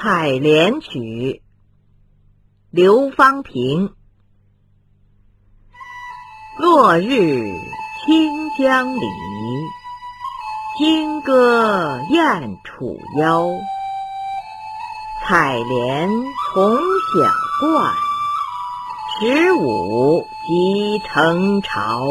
《采莲曲》刘方平，落日清江里，金歌燕楚腰。采莲从小惯，十五即成潮。